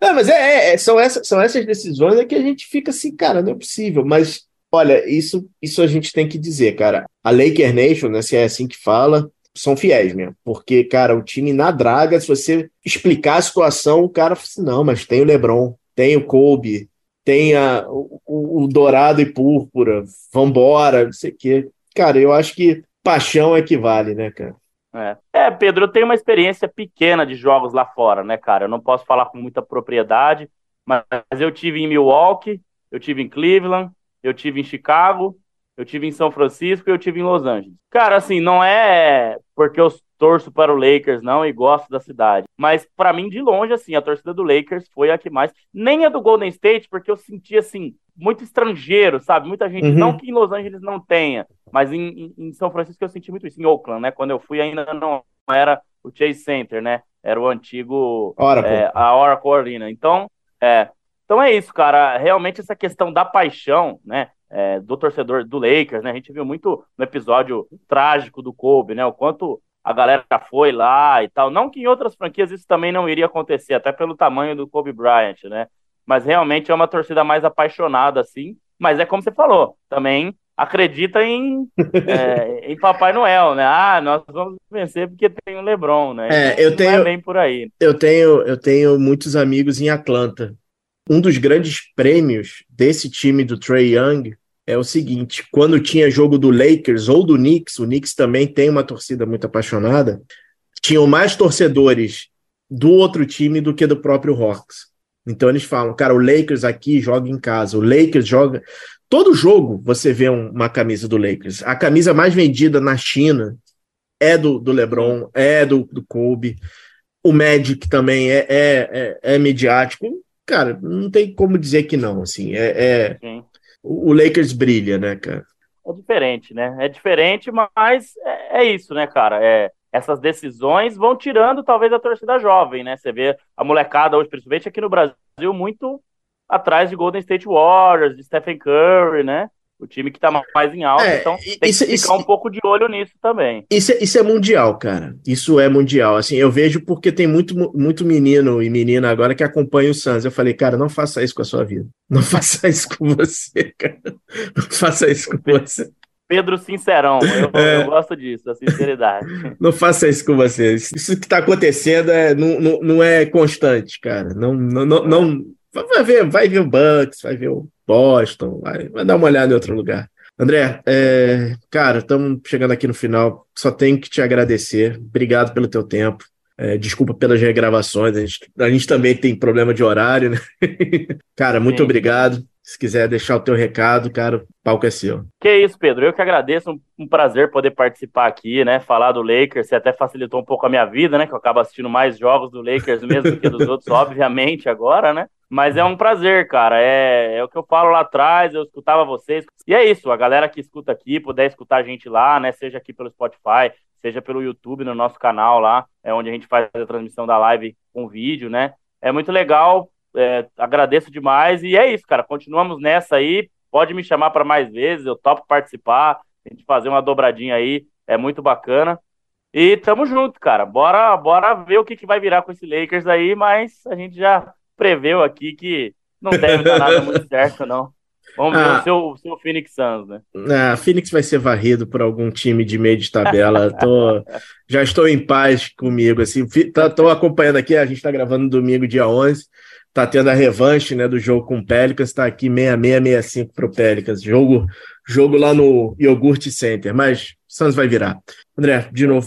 Não, mas é, é, é, são, essas, são essas decisões é que a gente fica assim, cara, não é possível. Mas, olha, isso, isso a gente tem que dizer, cara. A Laker Nation, né, se é assim que fala, são fiéis mesmo. Porque, cara, o time na draga, se você explicar a situação, o cara fala assim, não, mas tem o LeBron, tem o Kobe, tenha o, o, dourado e púrpura, vambora, não sei o quê. Cara, eu acho que paixão equivale, né, cara? É. é, Pedro, eu tenho uma experiência pequena de jogos lá fora, né, cara? Eu não posso falar com muita propriedade, mas eu tive em Milwaukee, eu tive em Cleveland, eu tive em Chicago, eu tive em São Francisco e eu tive em Los Angeles. Cara, assim, não é porque eu torço para o Lakers, não, e gosto da cidade. Mas para mim, de longe, assim, a torcida do Lakers foi a que mais. Nem a do Golden State, porque eu senti, assim, muito estrangeiro, sabe? Muita gente, uhum. não que em Los Angeles não tenha, mas em, em, São Francisco eu senti muito isso. Em Oakland, né? Quando eu fui, ainda não era o Chase Center, né? Era o antigo. Oracle. É, a Oracle Arena. Então, é. Então é isso, cara. Realmente essa questão da paixão, né? É, do torcedor do Lakers, né? A gente viu muito no episódio trágico do Kobe, né? O quanto a galera foi lá e tal. Não que em outras franquias isso também não iria acontecer, até pelo tamanho do Kobe Bryant, né? Mas realmente é uma torcida mais apaixonada, assim. Mas é como você falou, também acredita em, [LAUGHS] é, em Papai Noel, né? Ah, nós vamos vencer porque tem o LeBron, né? É, eu tenho, é bem por aí. Eu tenho, eu tenho muitos amigos em Atlanta. Um dos grandes prêmios desse time do Trey Young é o seguinte: quando tinha jogo do Lakers ou do Knicks, o Knicks também tem uma torcida muito apaixonada, tinham mais torcedores do outro time do que do próprio Hawks. Então eles falam, cara, o Lakers aqui joga em casa, o Lakers joga. Todo jogo você vê um, uma camisa do Lakers. A camisa mais vendida na China é do, do LeBron, é do, do Kobe. O Magic também é, é, é, é midiático. Cara, não tem como dizer que não. Assim, é, é o Lakers brilha, né, cara? É diferente, né? É diferente, mas é, é isso, né, cara? É, essas decisões vão tirando talvez a torcida jovem, né? Você vê a molecada hoje, principalmente aqui no Brasil, muito atrás de Golden State Warriors, de Stephen Curry, né? O time que tá mais em alta, é, então tem isso, que ficar isso, um pouco de olho nisso também. Isso, é, isso é mundial, cara. Isso é mundial. Assim, eu vejo porque tem muito, muito menino e menina agora que acompanha o Suns. Eu falei, cara, não faça isso com a sua vida. Não [LAUGHS] faça isso com você, cara. Não faça isso com você. Pedro Sincerão, eu, [LAUGHS] é. eu, gosto disso, a sinceridade. [LAUGHS] Não faça isso com você. Isso que está acontecendo é, não, não, não, é constante, cara. Não, não, não, não, vai, ver, vai ver o Bucks, vai ver o Boston, vai, vai dar uma olhada em outro lugar. André, é, cara, estamos chegando aqui no final. Só tenho que te agradecer. Obrigado pelo teu tempo. É, desculpa pelas regravações. A gente, a gente também tem problema de horário, né? [LAUGHS] cara, muito Sim. obrigado. Se quiser deixar o teu recado, cara, o palco é seu. Que isso, Pedro. Eu que agradeço. Um, um, prazer poder participar aqui, né? Falar do Lakers. Você até facilitou um pouco a minha vida, né? Que eu acabo assistindo mais jogos do Lakers mesmo do que dos [LAUGHS] outros, obviamente, agora, né? Mas é um prazer, cara. É, é o que eu falo lá atrás, eu escutava vocês. E é isso, a galera que escuta aqui, puder escutar a gente lá, né? Seja aqui pelo Spotify, seja pelo YouTube, no nosso canal lá, é onde a gente faz a transmissão da live com vídeo, né? É muito legal é, agradeço demais e é isso, cara. Continuamos nessa aí. Pode me chamar para mais vezes, eu topo participar, a gente fazer uma dobradinha aí, é muito bacana. E tamo junto, cara. Bora, bora ver o que, que vai virar com esse Lakers aí, mas a gente já preveu aqui que não deve dar nada muito [LAUGHS] certo, não. Vamos ah, ver o seu, o seu Phoenix Suns, né? Ah, Phoenix vai ser varrido por algum time de meio de tabela. tô, já estou em paz comigo. Assim, tô acompanhando aqui, a gente está gravando domingo, dia 11 tá tendo a revanche né, do jogo com o Pelicans, tá aqui 6665 pro Pelicans. Jogo, jogo lá no Yogurt Center, mas Suns vai virar. André, de novo,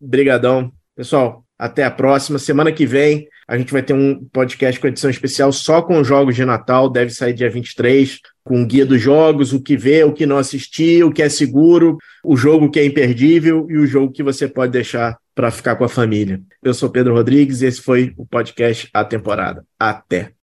brigadão. Pessoal, até a próxima. Semana que vem a gente vai ter um podcast com edição especial só com os jogos de Natal, deve sair dia 23, com o guia dos jogos, o que ver, o que não assistir, o que é seguro, o jogo que é imperdível e o jogo que você pode deixar para ficar com a família. Eu sou Pedro Rodrigues e esse foi o podcast A Temporada. Até!